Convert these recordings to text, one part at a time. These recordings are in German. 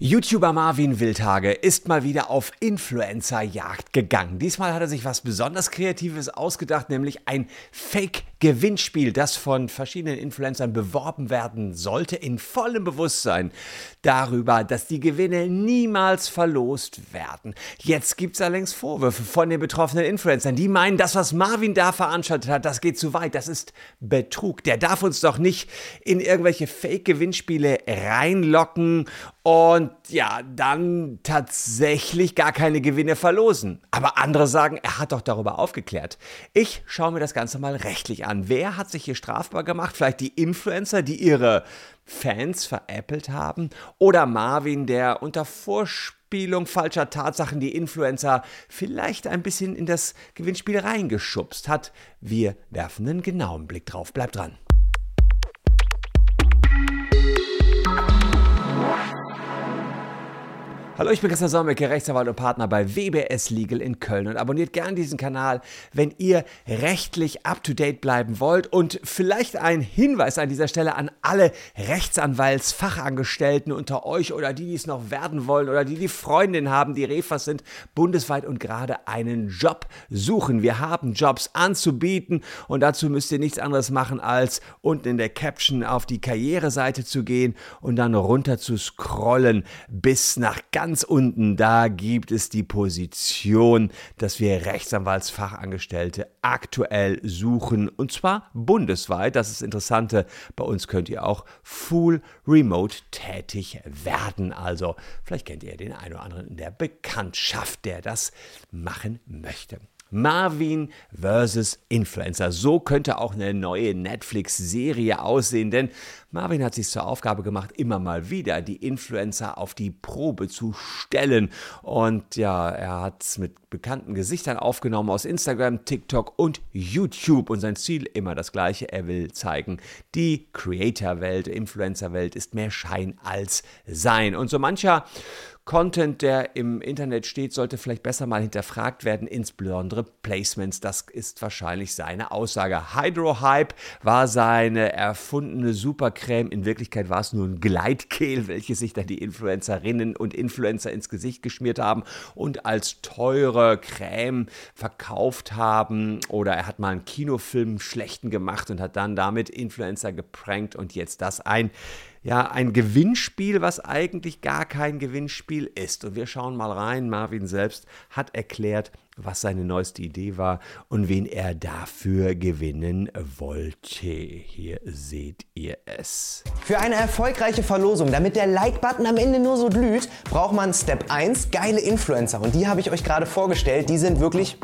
YouTuber Marvin Wildhage ist mal wieder auf Influencer-Jagd gegangen. Diesmal hat er sich was besonders Kreatives ausgedacht, nämlich ein Fake-Gewinnspiel, das von verschiedenen Influencern beworben werden sollte, in vollem Bewusstsein darüber, dass die Gewinne niemals verlost werden. Jetzt gibt es allerdings Vorwürfe von den betroffenen Influencern, die meinen, das, was Marvin da veranstaltet hat, das geht zu weit, das ist Betrug. Der darf uns doch nicht in irgendwelche Fake-Gewinnspiele reinlocken und ja, dann tatsächlich gar keine Gewinne verlosen. Aber andere sagen, er hat doch darüber aufgeklärt. Ich schaue mir das Ganze mal rechtlich an. Wer hat sich hier strafbar gemacht? Vielleicht die Influencer, die ihre Fans veräppelt haben? Oder Marvin, der unter Vorspielung falscher Tatsachen die Influencer vielleicht ein bisschen in das Gewinnspiel reingeschubst hat? Wir werfen einen genauen Blick drauf. Bleibt dran. Hallo, ich bin Christian Solmecke, Rechtsanwalt und Partner bei WBS Legal in Köln und abonniert gern diesen Kanal, wenn ihr rechtlich up-to-date bleiben wollt und vielleicht ein Hinweis an dieser Stelle an alle Rechtsanwaltsfachangestellten unter euch oder die, die es noch werden wollen oder die die Freundin haben, die Refas sind, bundesweit und gerade einen Job suchen. Wir haben Jobs anzubieten und dazu müsst ihr nichts anderes machen, als unten in der Caption auf die Karriereseite zu gehen und dann runter zu scrollen bis nach ganz ganz unten, da gibt es die Position, dass wir Rechtsanwaltsfachangestellte aktuell suchen und zwar bundesweit. Das ist das Interessante. Bei uns könnt ihr auch full remote tätig werden. Also vielleicht kennt ihr den einen oder anderen in der Bekanntschaft, der das machen möchte. Marvin vs. Influencer. So könnte auch eine neue Netflix-Serie aussehen, denn Marvin hat sich zur Aufgabe gemacht, immer mal wieder die Influencer auf die Probe zu stellen. Und ja, er hat es mit bekannten Gesichtern aufgenommen aus Instagram, TikTok und YouTube. Und sein Ziel immer das gleiche. Er will zeigen, die Creator-Welt, Influencer-Welt ist mehr Schein als Sein. Und so mancher Content, der im Internet steht, sollte vielleicht besser mal hinterfragt werden, insbesondere Placements. Das ist wahrscheinlich seine Aussage. Hydrohype war seine erfundene Supercreme. In Wirklichkeit war es nur ein Gleitkehl, welches sich dann die Influencerinnen und Influencer ins Gesicht geschmiert haben und als teure Creme verkauft haben. Oder er hat mal einen Kinofilm schlechten gemacht und hat dann damit Influencer geprankt und jetzt das ein ja ein Gewinnspiel, was eigentlich gar kein Gewinnspiel ist. Und wir schauen mal rein. Marvin selbst hat erklärt, was seine neueste Idee war und wen er dafür gewinnen wollte. Hier seht ihr es. Für eine erfolgreiche Verlosung, damit der Like-Button am Ende nur so glüht, braucht man Step 1 geile Influencer. Und die habe ich euch gerade vorgestellt. Die sind wirklich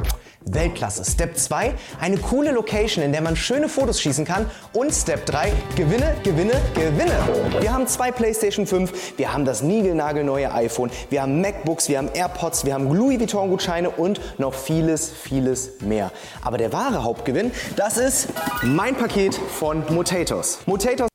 Weltklasse. Step 2, eine coole Location, in der man schöne Fotos schießen kann. Und Step 3, Gewinne, Gewinne, Gewinne. Wir haben zwei PlayStation 5, wir haben das niegelnagelneue iPhone, wir haben MacBooks, wir haben AirPods, wir haben Louis Vuitton Gutscheine und noch vieles, vieles mehr. Aber der wahre Hauptgewinn, das ist mein Paket von Motatos. Motatos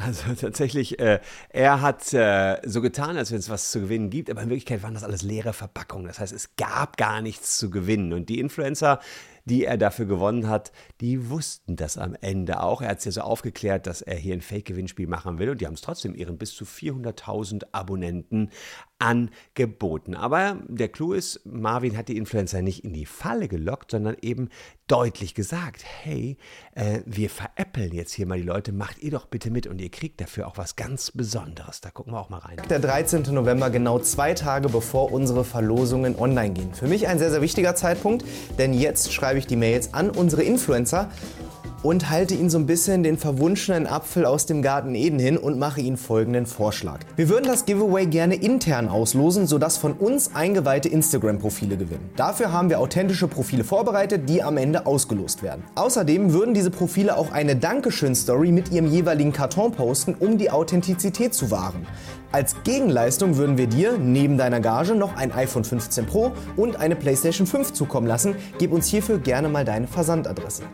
also tatsächlich, äh, er hat äh, so getan, als wenn es was zu gewinnen gibt, aber in Wirklichkeit waren das alles leere Verpackungen. Das heißt, es gab gar nichts zu gewinnen. Und die Influencer, die er dafür gewonnen hat, die wussten das am Ende auch. Er hat es ja so aufgeklärt, dass er hier ein Fake-Gewinnspiel machen will und die haben es trotzdem ihren bis zu 400.000 Abonnenten angeboten. Aber der Clou ist, Marvin hat die Influencer nicht in die Falle gelockt, sondern eben deutlich gesagt, hey, äh, wir veräppeln jetzt hier mal die Leute, macht ihr doch bitte mit und ihr kriegt dafür auch was ganz Besonderes. Da gucken wir auch mal rein. Der 13. November, genau zwei Tage bevor unsere Verlosungen online gehen. Für mich ein sehr, sehr wichtiger Zeitpunkt, denn jetzt schreibe ich die Mails an unsere Influencer und halte ihnen so ein bisschen den verwunschenen Apfel aus dem Garten Eden hin und mache ihnen folgenden Vorschlag. Wir würden das Giveaway gerne intern auslosen, sodass von uns eingeweihte Instagram-Profile gewinnen. Dafür haben wir authentische Profile vorbereitet, die am Ende ausgelost werden. Außerdem würden diese Profile auch eine Dankeschön-Story mit ihrem jeweiligen Karton posten, um die Authentizität zu wahren. Als Gegenleistung würden wir dir neben deiner Gage noch ein iPhone 15 Pro und eine PlayStation 5 zukommen lassen. Gib uns hierfür gerne mal deine Versandadresse.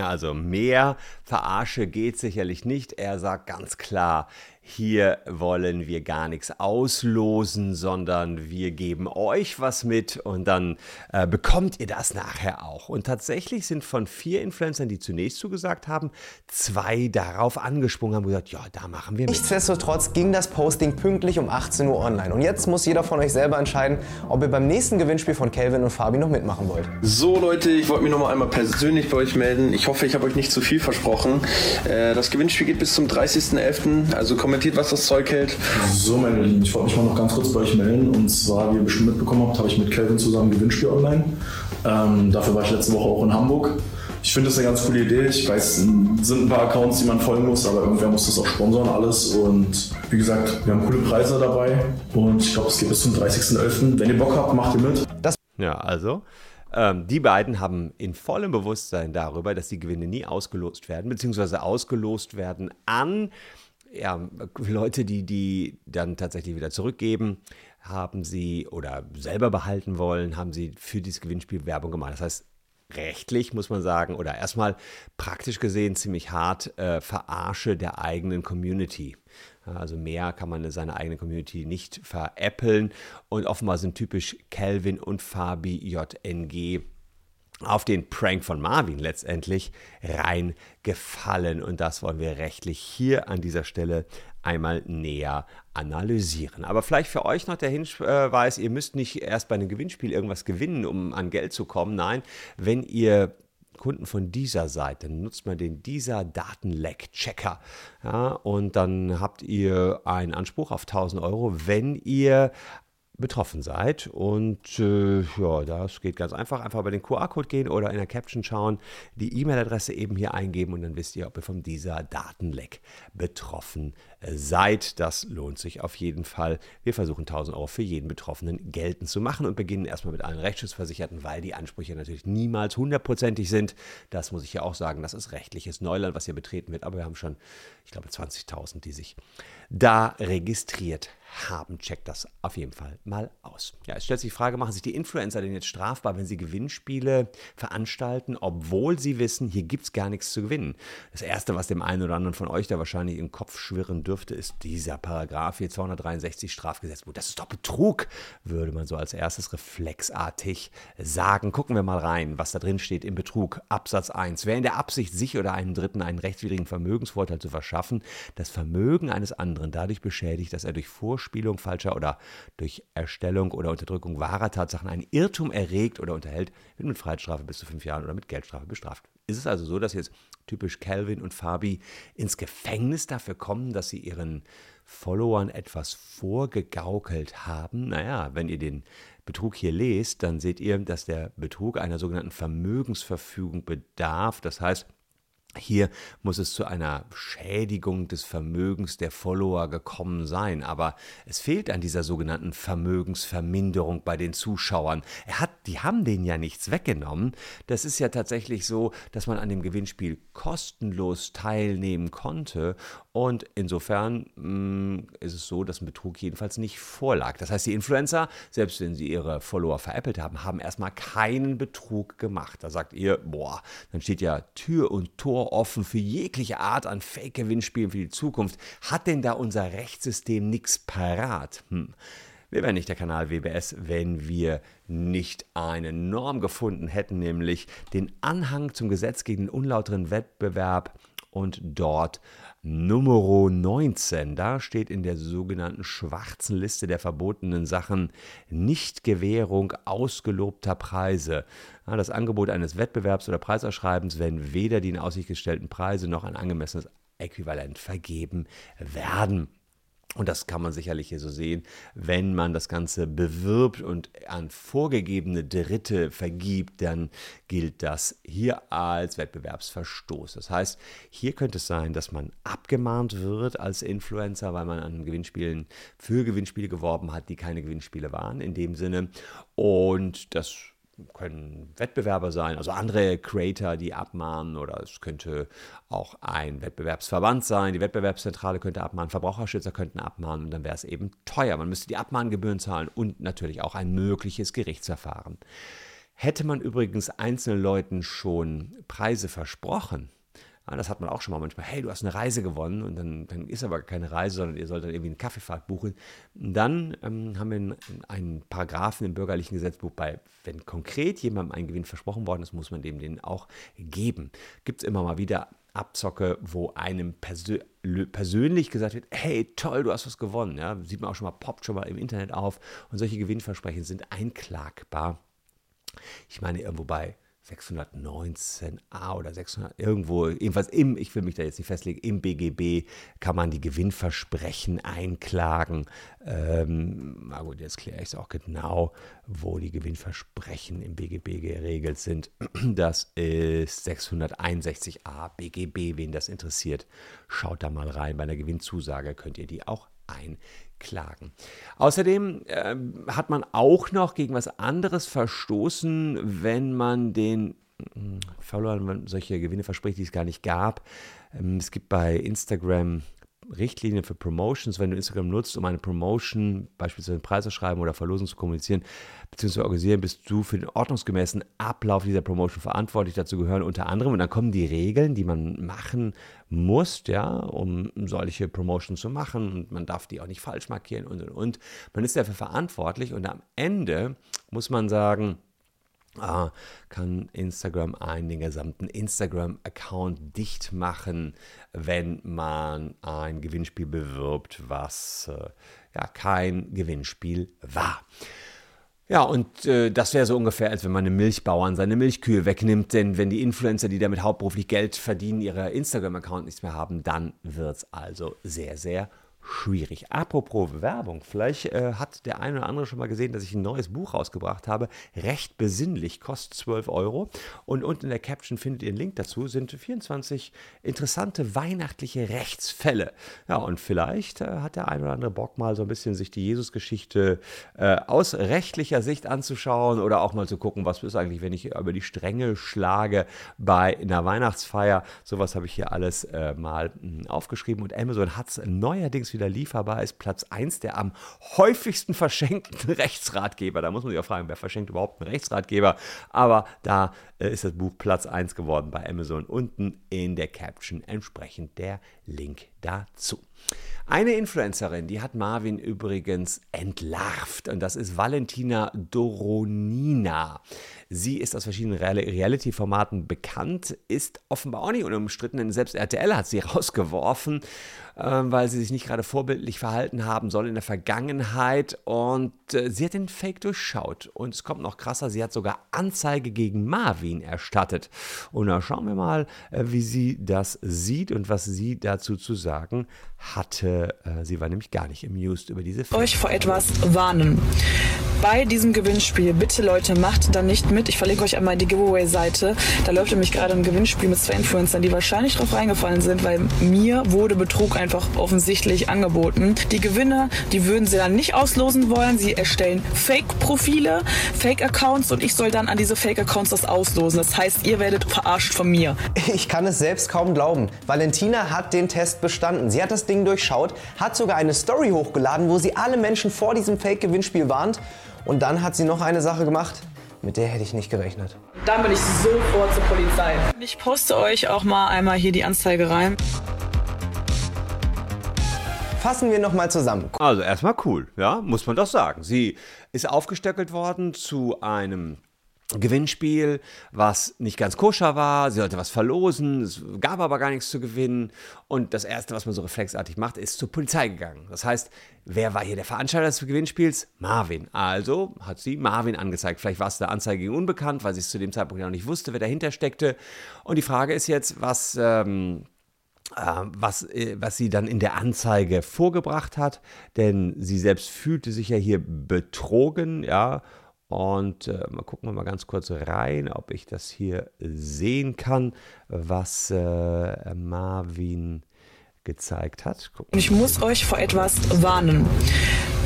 Also mehr Verarsche geht sicherlich nicht. Er sagt ganz klar, hier wollen wir gar nichts auslosen, sondern wir geben euch was mit und dann äh, bekommt ihr das nachher auch. Und tatsächlich sind von vier Influencern, die zunächst zugesagt haben, zwei darauf angesprungen haben und gesagt, ja, da machen wir mit. Nichtsdestotrotz ging das Posting pünktlich um 18 Uhr online. Und jetzt muss jeder von euch selber entscheiden, ob ihr beim nächsten Gewinnspiel von Calvin und Fabi noch mitmachen wollt. So Leute, ich wollte mich noch mal einmal persönlich bei euch melden. Ich hoffe, ich habe euch nicht zu viel versprochen. Äh, das Gewinnspiel geht bis zum 30.11., also kommentiert, was das Zeug hält. So, meine Lieben, ich wollte mich mal noch ganz kurz bei euch melden. Und zwar, wie ihr bestimmt mitbekommen habt, habe ich mit Kelvin zusammen Gewinnspiel online. Ähm, dafür war ich letzte Woche auch in Hamburg. Ich finde das eine ganz coole Idee. Ich weiß, es sind ein paar Accounts, die man folgen muss, aber irgendwer muss das auch sponsern alles. Und wie gesagt, wir haben coole Preise dabei. Und ich glaube, es geht bis zum 30.11. Wenn ihr Bock habt, macht ihr mit. Das ja, also. Ähm, die beiden haben in vollem Bewusstsein darüber, dass die Gewinne nie ausgelost werden, beziehungsweise ausgelost werden an ja, Leute, die die dann tatsächlich wieder zurückgeben, haben sie oder selber behalten wollen, haben sie für dieses Gewinnspiel Werbung gemacht. Das heißt, rechtlich muss man sagen, oder erstmal praktisch gesehen ziemlich hart äh, Verarsche der eigenen Community. Also mehr kann man in seiner eigenen Community nicht veräppeln. Und offenbar sind typisch Calvin und Fabi JNG auf den Prank von Marvin letztendlich reingefallen. Und das wollen wir rechtlich hier an dieser Stelle einmal näher analysieren. Aber vielleicht für euch noch der Hinweis, ihr müsst nicht erst bei einem Gewinnspiel irgendwas gewinnen, um an Geld zu kommen. Nein, wenn ihr Kunden von dieser Seite, nutzt man den dieser Datenleck-Checker. Ja, und dann habt ihr einen Anspruch auf 1000 Euro, wenn ihr betroffen seid. Und äh, ja, das geht ganz einfach. Einfach bei den QR-Code gehen oder in der Caption schauen, die E-Mail-Adresse eben hier eingeben und dann wisst ihr, ob ihr von dieser Datenleck betroffen äh, seid. Das lohnt sich auf jeden Fall. Wir versuchen 1000 Euro für jeden Betroffenen geltend zu machen und beginnen erstmal mit allen Rechtsschutzversicherten, weil die Ansprüche natürlich niemals hundertprozentig sind. Das muss ich ja auch sagen. Das ist rechtliches Neuland, was hier betreten wird. Aber wir haben schon, ich glaube, 20.000, die sich da registriert haben. Checkt das auf jeden Fall mal aus. Ja, es stellt sich die Frage, machen sich die Influencer denn jetzt strafbar, wenn sie Gewinnspiele veranstalten, obwohl sie wissen, hier gibt es gar nichts zu gewinnen? Das Erste, was dem einen oder anderen von euch da wahrscheinlich im Kopf schwirren dürfte, ist dieser Paragraph hier 263 Strafgesetzbuch. Das ist doch Betrug, würde man so als erstes reflexartig sagen. Gucken wir mal rein, was da drin steht im Betrug. Absatz 1. Wer in der Absicht, sich oder einem Dritten einen rechtswidrigen Vermögensvorteil zu verschaffen, das Vermögen eines anderen dadurch beschädigt, dass er durch Vor Vorspielung falscher oder durch Erstellung oder Unterdrückung wahrer Tatsachen einen Irrtum erregt oder unterhält, wird mit Freiheitsstrafe bis zu fünf Jahren oder mit Geldstrafe bestraft. Ist es also so, dass jetzt typisch Calvin und Fabi ins Gefängnis dafür kommen, dass sie ihren Followern etwas vorgegaukelt haben? Naja, wenn ihr den Betrug hier lest, dann seht ihr, dass der Betrug einer sogenannten Vermögensverfügung bedarf. Das heißt, hier muss es zu einer Schädigung des Vermögens der Follower gekommen sein, aber es fehlt an dieser sogenannten Vermögensverminderung bei den Zuschauern. Er hat, die haben denen ja nichts weggenommen. Das ist ja tatsächlich so, dass man an dem Gewinnspiel kostenlos teilnehmen konnte und insofern mh, mm, ist es so, dass ein Betrug jedenfalls nicht vorlag. Das heißt, die Influencer, selbst wenn sie ihre Follower veräppelt haben, haben erstmal keinen Betrug gemacht. Da sagt ihr, boah, dann steht ja Tür und Tor offen für jegliche Art an Fake-Gewinnspielen für die Zukunft. Hat denn da unser Rechtssystem nichts parat? Hm. Wir wären nicht der Kanal WBS, wenn wir nicht eine Norm gefunden hätten, nämlich den Anhang zum Gesetz gegen den unlauteren Wettbewerb und dort Nummer 19. Da steht in der sogenannten schwarzen Liste der verbotenen Sachen Nichtgewährung ausgelobter Preise. das Angebot eines Wettbewerbs oder Preisausschreibens, wenn weder die in Aussicht gestellten Preise noch ein angemessenes Äquivalent vergeben werden. Und das kann man sicherlich hier so sehen, wenn man das Ganze bewirbt und an vorgegebene Dritte vergibt, dann gilt das hier als Wettbewerbsverstoß. Das heißt, hier könnte es sein, dass man abgemahnt wird als Influencer, weil man an Gewinnspielen für Gewinnspiele geworben hat, die keine Gewinnspiele waren in dem Sinne. Und das können Wettbewerber sein, also andere Creator, die abmahnen, oder es könnte auch ein Wettbewerbsverband sein, die Wettbewerbszentrale könnte abmahnen, Verbraucherschützer könnten abmahnen und dann wäre es eben teuer. Man müsste die Abmahngebühren zahlen und natürlich auch ein mögliches Gerichtsverfahren. Hätte man übrigens einzelnen Leuten schon Preise versprochen, das hat man auch schon mal manchmal. Hey, du hast eine Reise gewonnen und dann, dann ist aber keine Reise, sondern ihr sollt dann irgendwie eine Kaffeefahrt buchen. Und dann ähm, haben wir einen, einen Paragraphen im bürgerlichen Gesetzbuch bei, wenn konkret jemandem ein Gewinn versprochen worden ist, muss man dem den auch geben. Gibt es immer mal wieder Abzocke, wo einem persö persönlich gesagt wird, hey, toll, du hast was gewonnen. Ja, sieht man auch schon mal, poppt schon mal im Internet auf. Und solche Gewinnversprechen sind einklagbar. Ich meine, irgendwo bei 619a oder 600, irgendwo, jedenfalls im, ich will mich da jetzt nicht festlegen, im BGB kann man die Gewinnversprechen einklagen. Ähm, na gut, jetzt kläre ich es auch genau, wo die Gewinnversprechen im BGB geregelt sind. Das ist 661a BGB, wen das interessiert. Schaut da mal rein. Bei einer Gewinnzusage könnt ihr die auch einklagen. Außerdem äh, hat man auch noch gegen was anderes verstoßen, wenn man den hm, verloren, solche Gewinne verspricht, die es gar nicht gab. Ähm, es gibt bei Instagram Richtlinien für Promotions, wenn du Instagram nutzt, um eine Promotion, beispielsweise einen Preis zu schreiben oder Verlosung zu kommunizieren, bzw. organisieren, bist du für den ordnungsgemäßen Ablauf dieser Promotion verantwortlich. Dazu gehören unter anderem, und dann kommen die Regeln, die man machen muss, ja, um solche Promotions zu machen. Und man darf die auch nicht falsch markieren und und und. Man ist dafür verantwortlich und am Ende muss man sagen, kann Instagram einen den gesamten Instagram-Account dicht machen, wenn man ein Gewinnspiel bewirbt, was äh, ja kein Gewinnspiel war. Ja, und äh, das wäre so ungefähr, als wenn man einem Milchbauern seine Milchkühe wegnimmt. Denn wenn die Influencer, die damit hauptberuflich Geld verdienen, ihre Instagram-Account nichts mehr haben, dann wird es also sehr, sehr schwierig. Apropos Werbung, vielleicht äh, hat der eine oder andere schon mal gesehen, dass ich ein neues Buch rausgebracht habe. Recht besinnlich, kostet 12 Euro. Und unten in der Caption findet ihr einen Link dazu, sind 24 interessante weihnachtliche Rechtsfälle. Ja, und vielleicht äh, hat der eine oder andere Bock mal so ein bisschen sich die Jesusgeschichte äh, aus rechtlicher Sicht anzuschauen oder auch mal zu gucken, was ist eigentlich, wenn ich über die Stränge schlage bei einer Weihnachtsfeier. Sowas habe ich hier alles äh, mal mh, hm, aufgeschrieben und Amazon hat es neuerdings wieder lieferbar ist, Platz 1 der am häufigsten verschenkten Rechtsratgeber. Da muss man sich auch fragen, wer verschenkt überhaupt einen Rechtsratgeber? Aber da äh, ist das Buch Platz 1 geworden bei Amazon. Unten in der Caption entsprechend der Link dazu. Eine Influencerin, die hat Marvin übrigens entlarvt und das ist Valentina Doronina. Sie ist aus verschiedenen Reality-Formaten bekannt, ist offenbar auch nicht unumstritten, denn selbst RTL hat sie rausgeworfen, ähm, weil sie sich nicht gerade vorbildlich verhalten haben soll in der Vergangenheit und äh, sie hat den Fake durchschaut und es kommt noch krasser, sie hat sogar Anzeige gegen Marvin erstattet. Und da schauen wir mal, äh, wie sie das sieht und was sie dazu zu sagen hatte. Äh, sie war nämlich gar nicht amused über diese Fake. Euch vor etwas warnen bei diesem Gewinnspiel. Bitte Leute, macht da nicht mit. Ich verlinke euch einmal die Giveaway-Seite. Da läuft nämlich gerade ein Gewinnspiel mit zwei Influencern, die wahrscheinlich drauf reingefallen sind, weil mir wurde Betrug einfach offensichtlich angeboten. Die Gewinner, die würden sie dann nicht auslosen wollen. Sie erstellen Fake-Profile, Fake-Accounts und ich soll dann an diese Fake-Accounts das auslosen. Das heißt, ihr werdet verarscht von mir. Ich kann es selbst kaum glauben. Valentina hat den Test bestanden. Sie hat das Ding durchschaut, hat sogar eine Story hochgeladen, wo sie alle Menschen vor diesem Fake-Gewinnspiel warnt und dann hat sie noch eine Sache gemacht, mit der hätte ich nicht gerechnet. Dann bin ich sofort zur Polizei. Ich poste euch auch mal einmal hier die Anzeige rein. Fassen wir nochmal zusammen. Also erstmal cool, ja, muss man doch sagen. Sie ist aufgestöckelt worden zu einem Gewinnspiel, was nicht ganz koscher war. Sie sollte was verlosen, es gab aber gar nichts zu gewinnen. Und das Erste, was man so reflexartig macht, ist zur Polizei gegangen. Das heißt, wer war hier der Veranstalter des Gewinnspiels? Marvin. Also hat sie Marvin angezeigt. Vielleicht war es der Anzeige gegen unbekannt, weil sie es zu dem Zeitpunkt noch nicht wusste, wer dahinter steckte. Und die Frage ist jetzt, was. Ähm, äh, was, äh, was sie dann in der Anzeige vorgebracht hat, denn sie selbst fühlte sich ja hier betrogen, ja, und äh, mal gucken wir mal ganz kurz rein, ob ich das hier sehen kann, was äh, Marvin gezeigt hat. Gucken. Ich muss euch vor etwas warnen.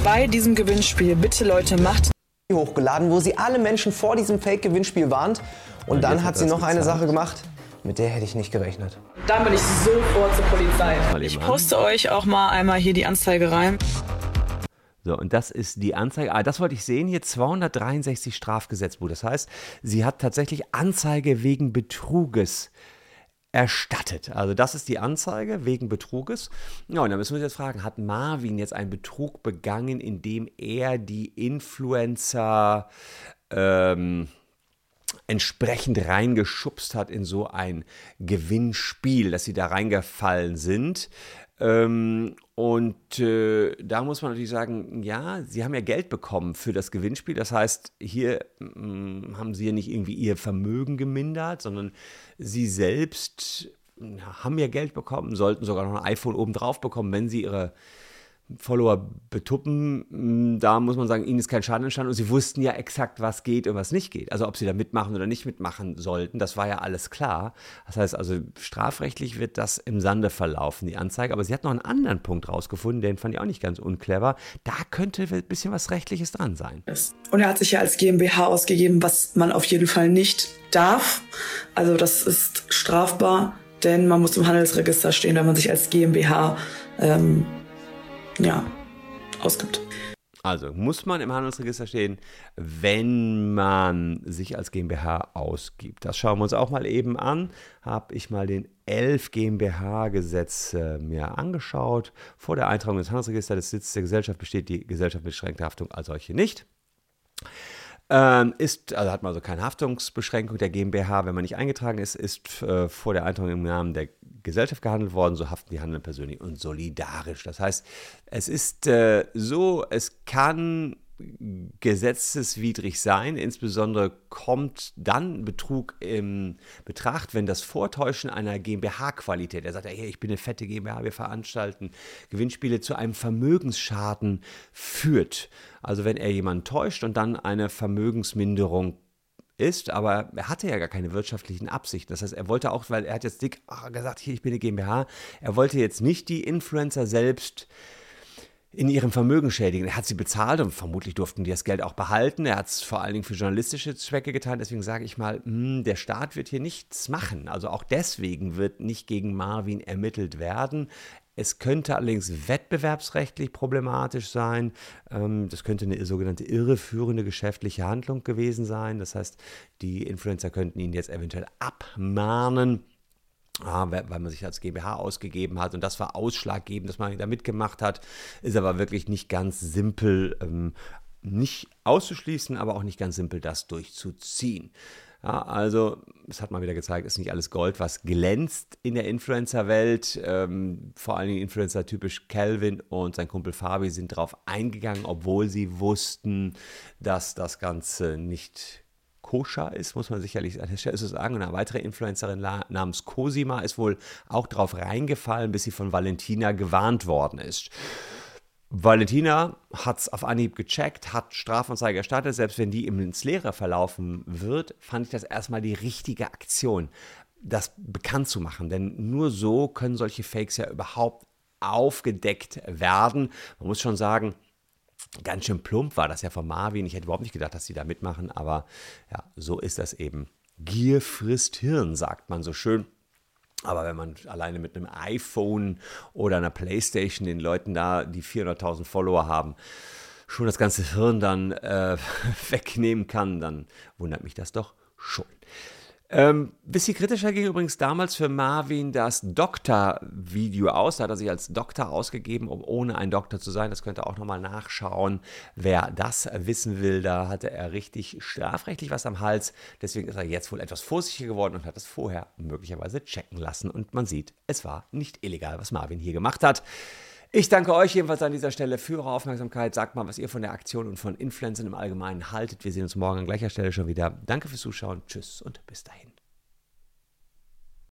Bei diesem Gewinnspiel, bitte Leute, macht hochgeladen, wo sie alle Menschen vor diesem Fake-Gewinnspiel warnt. Und, Und dann hat sie noch gezeigt. eine Sache gemacht. Mit der hätte ich nicht gerechnet. Dann bin ich sofort zur Polizei. Ich poste euch auch mal einmal hier die Anzeige rein. So, und das ist die Anzeige. Ah, das wollte ich sehen hier, 263 Strafgesetzbuch. Das heißt, sie hat tatsächlich Anzeige wegen Betruges erstattet. Also das ist die Anzeige wegen Betruges. Ja, und dann müssen wir uns jetzt fragen, hat Marvin jetzt einen Betrug begangen, indem er die Influencer ähm, entsprechend reingeschubst hat in so ein Gewinnspiel, dass sie da reingefallen sind? Ähm, und äh, da muss man natürlich sagen, ja, sie haben ja Geld bekommen für das Gewinnspiel. Das heißt, hier mh, mm, haben sie ja nicht irgendwie ihr Vermögen gemindert, sondern sie selbst haben ja Geld bekommen, sollten sogar noch ein iPhone obendrauf bekommen, wenn sie ihre Follower betuppen, mm, da muss man sagen, ihnen ist kein Schaden entstanden und sie wussten ja exakt, was geht und was nicht geht. Also ob sie da mitmachen oder nicht mitmachen sollten, das war ja alles klar. Das heißt also, strafrechtlich wird das im Sande verlaufen, die Anzeige. Aber sie hat noch einen anderen Punkt rausgefunden, den fand ich auch nicht ganz unclever. Da könnte ein bisschen was Rechtliches dran sein. Und er hat sich ja als GmbH ausgegeben, was man auf jeden Fall nicht darf. Also das ist strafbar, denn man muss im Handelsregister stehen, wenn man sich als GmbH ähm, ja, ausgibt. Also muss man im Handelsregister stehen, wenn man sich als GmbH ausgibt. Das schauen wir uns auch mal eben an. Habe ich mal den 11 GmbH-Gesetz mir angeschaut. Vor der Eintragung ins Handelsregister des Sitzes der Gesellschaft besteht die Gesellschaft mit beschränkter Haftung als solche nicht. Ähm, ist, also hat man also keine Haftungsbeschränkung der GmbH, wenn man nicht eingetragen ist, ist äh, vor der Eintragung im Namen der Gesellschaft gehandelt worden, so haften die Handelnden persönlich und solidarisch. Das heißt, es ist äh, so, es kann gesetzeswidrig sein. Insbesondere kommt dann Betrug in Betracht, wenn das Vortäuschen einer GmbH-Qualität, er sagt, hey, ich bin eine fette GmbH, wir veranstalten Gewinnspiele zu einem Vermögensschaden führt. Also wenn er jemanden täuscht und dann eine Vermögensminderung ist, aber er hatte ja gar keine wirtschaftlichen Absichten. Das heißt, er wollte auch, weil er hat jetzt dick ach, gesagt, hier, ich bin eine GmbH, er wollte jetzt nicht die Influencer selbst in ihrem Vermögen schädigen. Er hat sie bezahlt und vermutlich durften die das Geld auch behalten. Er hat es vor allen Dingen für journalistische Zwecke getan. Deswegen sage ich mal, mh, hm, der Staat wird hier nichts machen. Also auch deswegen wird nicht gegen Marvin ermittelt werden. Es könnte allerdings wettbewerbsrechtlich problematisch sein. Ähm, das könnte eine sogenannte irreführende geschäftliche Handlung gewesen sein. Das heißt, die Influencer könnten ihn jetzt eventuell abmahnen. Ah, weil man sich als GmbH ausgegeben hat und das war ausschlaggebend, dass man da mitgemacht hat, ist aber wirklich nicht ganz simpel, ähm, nicht auszuschließen, aber auch nicht ganz simpel, das durchzuziehen. Ja, also, es hat mal wieder gezeigt, ist nicht alles Gold, was glänzt in der Influencer-Welt. Ähm, vor allen Dingen Influencer typisch Calvin und sein Kumpel Fabi sind darauf eingegangen, obwohl sie wussten, dass das Ganze nicht koscher ist, muss man sicherlich an der Stelle so sagen. Und eine weitere Influencerin namens Cosima ist wohl auch darauf reingefallen, bis sie von Valentina gewarnt worden ist. Valentina hat es auf Anhieb gecheckt, hat Strafanzeige erstattet. Selbst wenn die ins Leere verlaufen wird, fand ich das erstmal die richtige Aktion, das bekannt zu machen. Denn nur so können solche Fakes ja überhaupt aufgedeckt werden. Man muss schon sagen, ganz schön plump war das ja von Marvin. Ich hätte überhaupt nicht gedacht, dass sie da mitmachen, aber ja, so ist das eben. Gier frisst Hirn, sagt man so schön. Aber wenn man alleine mit einem iPhone oder einer Playstation den Leuten da, die 400.000 Follower haben, schon das ganze Hirn dann äh, wegnehmen kann, dann wundert mich das doch schon. Ähm, bisschen kritischer ging übrigens damals für Marvin das Doktor-Video aus. Da hat er sich als Doktor ausgegeben, um ohne ein Doktor zu sein. Das könnt ihr auch nochmal nachschauen. Wer das wissen will, da hatte er richtig strafrechtlich was am Hals. Deswegen ist er jetzt wohl etwas vorsichtiger geworden und hat es vorher möglicherweise checken lassen. Und man sieht, es war nicht illegal, was Marvin hier gemacht hat. Ich danke euch jedenfalls an dieser Stelle für eure Aufmerksamkeit. Sagt mal, was ihr von der Aktion und von Influencern im Allgemeinen haltet. Wir sehen uns morgen an gleicher Stelle schon wieder. Danke fürs Zuschauen. Tschüss und bis dahin.